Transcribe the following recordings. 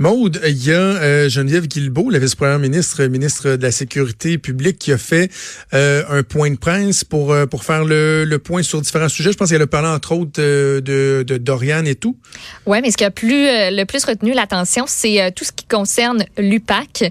Maude, il y a euh, Geneviève Guilbeault, la vice-première ministre, ministre de la Sécurité publique, qui a fait euh, un point de presse pour euh, pour faire le, le, point sur différents sujets. Je pense qu'elle a parlé entre autres de, de, Dorian et tout. Oui, mais ce qui a plus, le plus retenu l'attention, c'est tout ce qui concerne l'UPAC.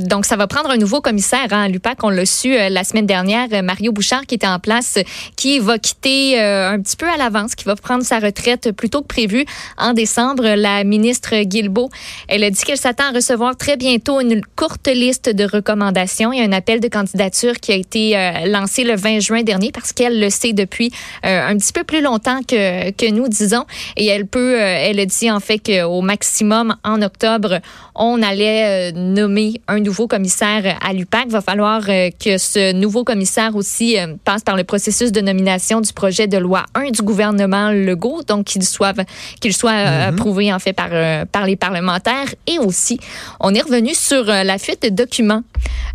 donc, ça va prendre un nouveau commissaire hein, à l'UPAC. On l'a su la semaine dernière, Mario Bouchard, qui était en place, qui va quitter un petit peu à l'avance, qui va prendre sa retraite plus tôt que prévu en décembre. La ministre Guilbeault elle a dit qu'elle s'attend à recevoir très bientôt une courte liste de recommandations. Il y a un appel de candidature qui a été euh, lancé le 20 juin dernier parce qu'elle le sait depuis euh, un petit peu plus longtemps que, que nous, disons. Et elle peut, euh, elle a dit en fait qu'au maximum en octobre, on allait nommer un nouveau commissaire à l'UPAC. Il va falloir que ce nouveau commissaire aussi passe par le processus de nomination du projet de loi 1 du gouvernement Legault, donc qu'il soit, qu'il soit mm-hmm. approuvé en fait par, par les parlementaires et aussi, on est revenu sur euh, la fuite de documents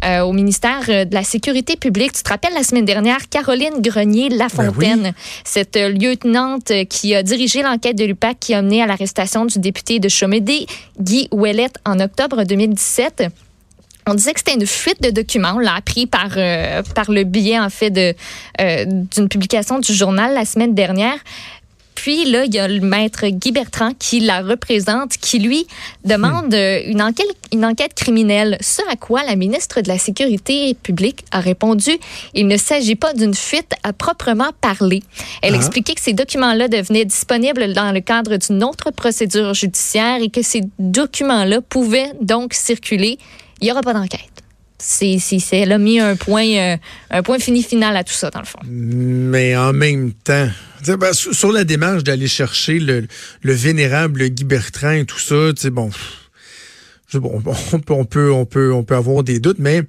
euh, au ministère euh, de la Sécurité publique. Tu te rappelles la semaine dernière, Caroline Grenier-Lafontaine, ben cette lieutenante qui a dirigé l'enquête de l'UPAC qui a mené à l'arrestation du député de Chomédé, Guy Ouellette, en octobre 2017. On disait que c'était une fuite de documents. On l'a appris par, par le biais, en fait, d'une publication du journal la semaine dernière. Puis là, il y a le maître Guy Bertrand qui la représente, qui lui demande une, enquête, une enquête criminelle. Ce à quoi la ministre de la Sécurité publique a répondu, il ne s'agit pas d'une fuite à proprement parler. Elle ah. expliquait que ces documents-là devenaient disponibles dans le cadre d'une autre procédure judiciaire et que ces documents-là pouvaient donc circuler. Il n'y aura pas d'enquête c'est, elle a mis un point, euh, un point fini final à tout ça, dans le fond. Mais en même temps, ben, sur la démarche d'aller chercher le, le, vénérable Guy Bertrand et tout ça, tu sais, bon, Bon, on peut, on peut, on peut, on peut avoir des doutes, mais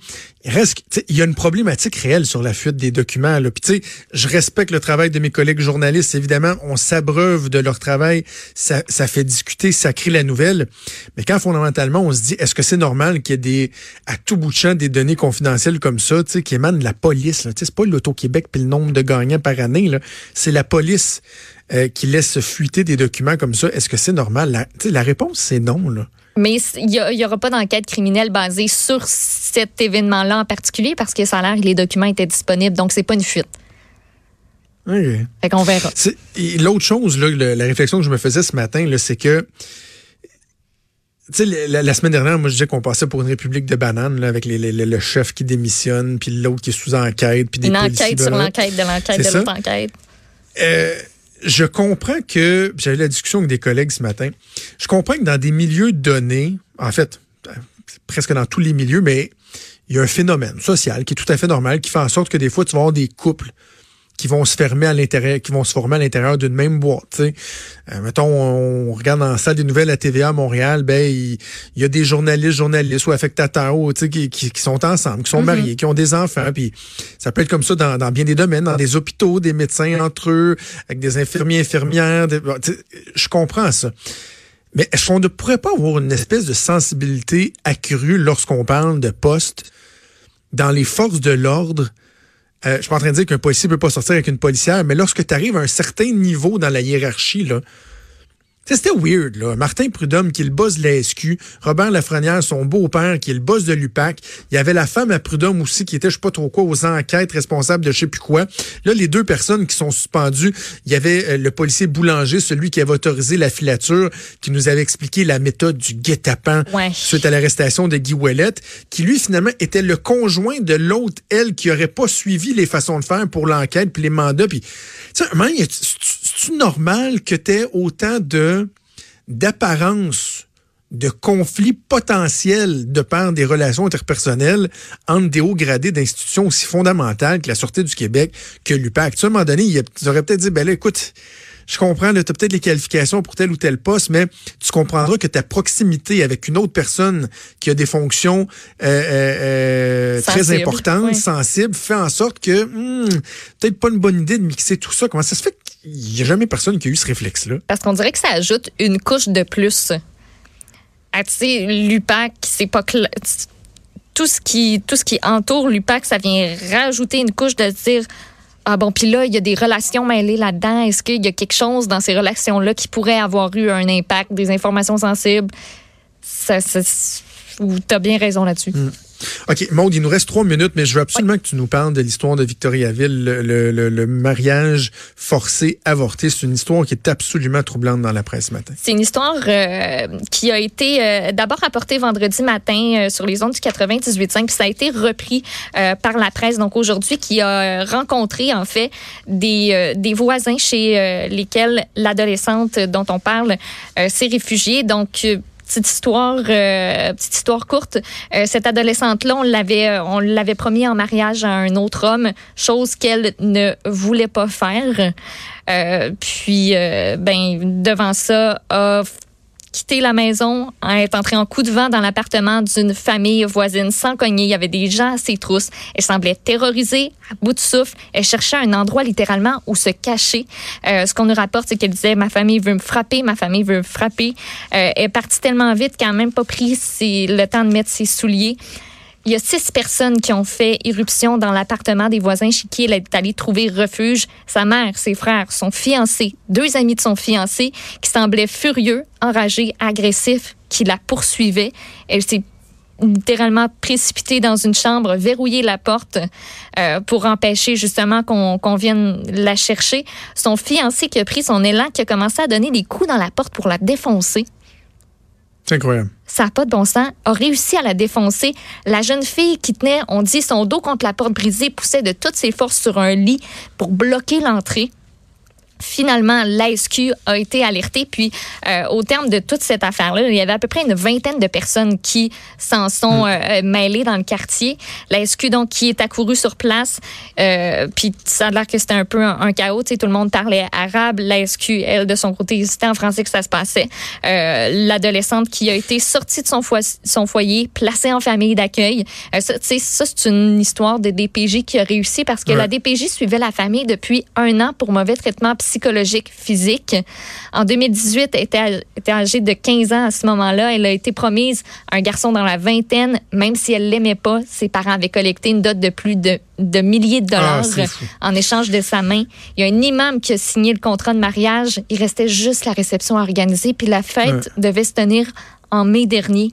il reste, il y a une problématique réelle sur la fuite des documents. Là. Puis, tu sais, je respecte le travail de mes collègues journalistes. Évidemment, on s'abreuve de leur travail, ça, fait discuter, ça crée la nouvelle. Mais quand fondamentalement, on se dit, est-ce que c'est normal qu'il y ait des, à tout bout de champ, des données confidentielles comme ça, tu sais, qui émanent de la police. Tu sais, c'est pas l'Auto-Québec puis le nombre de gagnants par année. C'est la police euh, qui laisse fuiter des documents comme ça. Est-ce que c'est normal? La, la réponse, c'est non. Mais il n'y aura pas d'enquête criminelle basée sur cet événement-là en particulier parce que ça a l'air que les documents étaient disponibles, donc c'est pas une fuite. OK. Fait qu'on verra. L'autre chose, là, la réflexion que je me faisais ce matin, c'est que tu sais, la, semaine dernière, moi, je disais qu'on passait pour une république de bananes, là, avec les, le chef qui démissionne, puis l'autre qui est sous enquête, puis des Une enquête sur l'enquête de l'enquête de l'autre enquête. Euh, je comprends que, j'avais la discussion avec des collègues ce matin, je comprends que dans des milieux donnés, en fait, presque dans tous les milieux, mais il y a un phénomène social qui est tout à fait normal, qui fait en sorte que des fois, tu vas avoir des couples qui vont se fermer à l'intérieur, qui vont se former à l'intérieur d'une même boîte. Euh, mettons, on regarde dans la salle des nouvelles à TVA à Montréal, ben il, y a des journalistes, journalistes ou affectateurs qui, qui, qui sont ensemble, qui sont mm-hmm. mariés, qui ont des enfants. Puis ça peut être comme ça dans, dans, bien des domaines, dans des hôpitaux, des médecins entre eux, avec des infirmiers, infirmières. je comprends ça. Mais est-ce qu'on ne pourrait pas avoir une espèce de sensibilité accrue lorsqu'on parle de postes dans les forces de l'ordre? Euh, je suis pas en train de dire qu'un policier peut pas sortir avec une policière, mais lorsque tu arrives à un certain niveau dans la hiérarchie, là, c'était weird, là. Martin Prudhomme, qui est le boss de la SQ, Robert Lafrenière, son beau-père, qui est le boss de l'UPAC. Il y avait la femme à Prudhomme aussi, qui était, je sais pas trop quoi, aux enquêtes, responsable de je sais plus quoi. Là, les deux personnes qui sont suspendues, il y avait euh, le policier Boulanger, celui qui avait autorisé la filature, qui nous avait expliqué la méthode du guet-apens suite à l'arrestation de Guy Ouellette, qui lui, finalement, était le conjoint de l'autre, elle, qui aurait pas suivi les façons de faire pour l'enquête, puis les mandats, puis... Tu sais, c'est normal que tu aies autant de d'apparence de conflits potentiels de part des relations interpersonnelles entre des hauts gradés d'institutions aussi fondamentales que la Sûreté du Québec, que l'UPAC. À un moment donné, ils auraient peut-être dit, ben là, écoute, je comprends, tu as peut-être les qualifications pour tel ou tel poste, mais tu comprendras que ta proximité avec une autre personne qui a des fonctions euh, euh, euh très importantes, sensibles, fait en sorte que hmm, peut-être pas une bonne idée de mixer tout ça. Comment ça se fait qu'il n'y a jamais personne qui a eu ce réflexe-là? Parce qu'on dirait que ça ajoute une couche de plus. Tu sais, l'UPAC, c'est pas tout ce qui tout ce qui entoure l'UPAC, ça vient rajouter une couche de dire ah bon, puis là, il y a des relations mêlées là-dedans. Est-ce qu'il y a quelque chose dans ces relations-là qui pourrait avoir eu un impact, des informations sensibles? ça, ça tu as bien raison là-dessus. Mm. OK, Maude, il nous reste trois minutes, mais je veux absolument que tu nous parles de l'histoire de Victoriaville, le, le, mariage forcé, avorté. C'est une histoire qui est absolument troublante dans la presse ce matin. C'est une histoire euh, qui a été euh, d'abord apportée vendredi matin euh, sur les ondes du 98.5, puis ça a été repris par la presse, donc aujourd'hui, qui a rencontré en fait des, des voisins chez lesquels l'adolescente dont on parle s'est réfugiée. Donc, petite histoire, euh, petite histoire courte. Euh, cette adolescente-là, on l'avait, euh, on l'avait promis en mariage à un autre homme, chose qu'elle ne voulait pas faire. puis, ben, devant ça, a quitté la maison, est entrée en coup de vent dans l'appartement d'une famille voisine sans cogner. Il y avait des gens à ses trousses. Elle semblait terrorisée, à bout de souffle. Elle cherchait un endroit littéralement où se cacher. Euh, ce qu'on nous rapporte, c'est qu'elle disait Ma famille veut me frapper, ma famille veut me frapper. Euh, elle est partie tellement vite qu'elle n'a même pas pris le temps de mettre ses souliers. Il y a six personnes qui ont fait irruption dans l'appartement des voisins chez qui elle est allée trouver refuge. Sa mère, ses frères, son fiancé, deux amis de son fiancé qui semblaient furieux, enragés, agressifs, qui la poursuivaient. Elle s'est littéralement précipitée dans une chambre, verrouillé la porte euh, pour empêcher justement qu'on vienne la chercher. Son fiancé qui a pris son élan, qui a commencé à donner des coups dans la porte pour la défoncer. C'est incroyable. Ça n'a de bon sens, a réussi à la défoncer. La jeune fille qui tenait, on dit, son dos contre la porte brisée, poussait de toutes ses forces sur un lit pour bloquer l'entrée. Finalement, l'ASQ a été alertée. Puis, euh, au terme de toute cette affaire-là, il y avait à peu près une vingtaine de personnes qui s'en sont mm. euh, mêlées dans le quartier. L'ASQ, donc, qui est accouru sur place. Euh, puis, ça a l'air que c'était un peu un, chaos. Tu sais, tout le monde parlait arabe. L'ASQ, elle, de son côté, c'était en français que ça se passait. L'adolescente qui a été sortie de son, son foyer, placée en famille d'accueil. ça, c'est une histoire de DPJ qui a réussi parce que la DPJ suivait la famille depuis un an pour mauvais traitement psychologique psychologique physique. En 2018, elle était, était âgée de 15 ans à ce moment-là. Elle a été promise à un garçon dans la vingtaine, même si elle l'aimait pas. Ses parents avaient collecté une dot de plus de, de milliers de ah, dollars en échange de sa main. Il y a un imam qui a signé le contrat de mariage. Il restait juste la réception à organiser, puis la fête devait se tenir en mai dernier.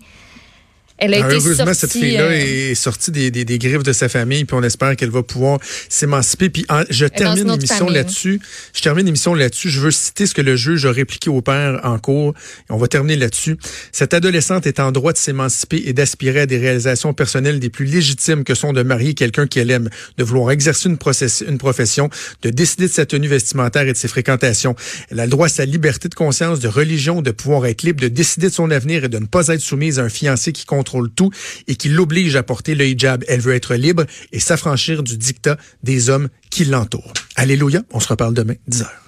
Elle a été heureusement, cette fille-là euh, est sortie des, des, des, griffes de sa famille, puis on espère qu'elle va pouvoir s'émanciper. Puis je termine l'émission là-dessus. Je termine l'émission là-dessus. Je veux citer ce que le juge a répliqué au père en cours. on va terminer là-dessus. Cette adolescente est en droit de s'émanciper et d'aspirer à des réalisations personnelles des plus légitimes que sont de marier quelqu'un qu'elle aime, de vouloir exercer une, une profession, de décider de sa tenue vestimentaire et de ses fréquentations. Elle a le droit à sa liberté de conscience, de religion, de pouvoir être libre, de décider de son avenir et de ne pas être soumise à un fiancé qui compte contrôle tout et qui l'oblige à porter le hijab. Elle veut être libre et s'affranchir du dictat des hommes qui l'entourent. Alléluia. On se reparle demain, 10 heures.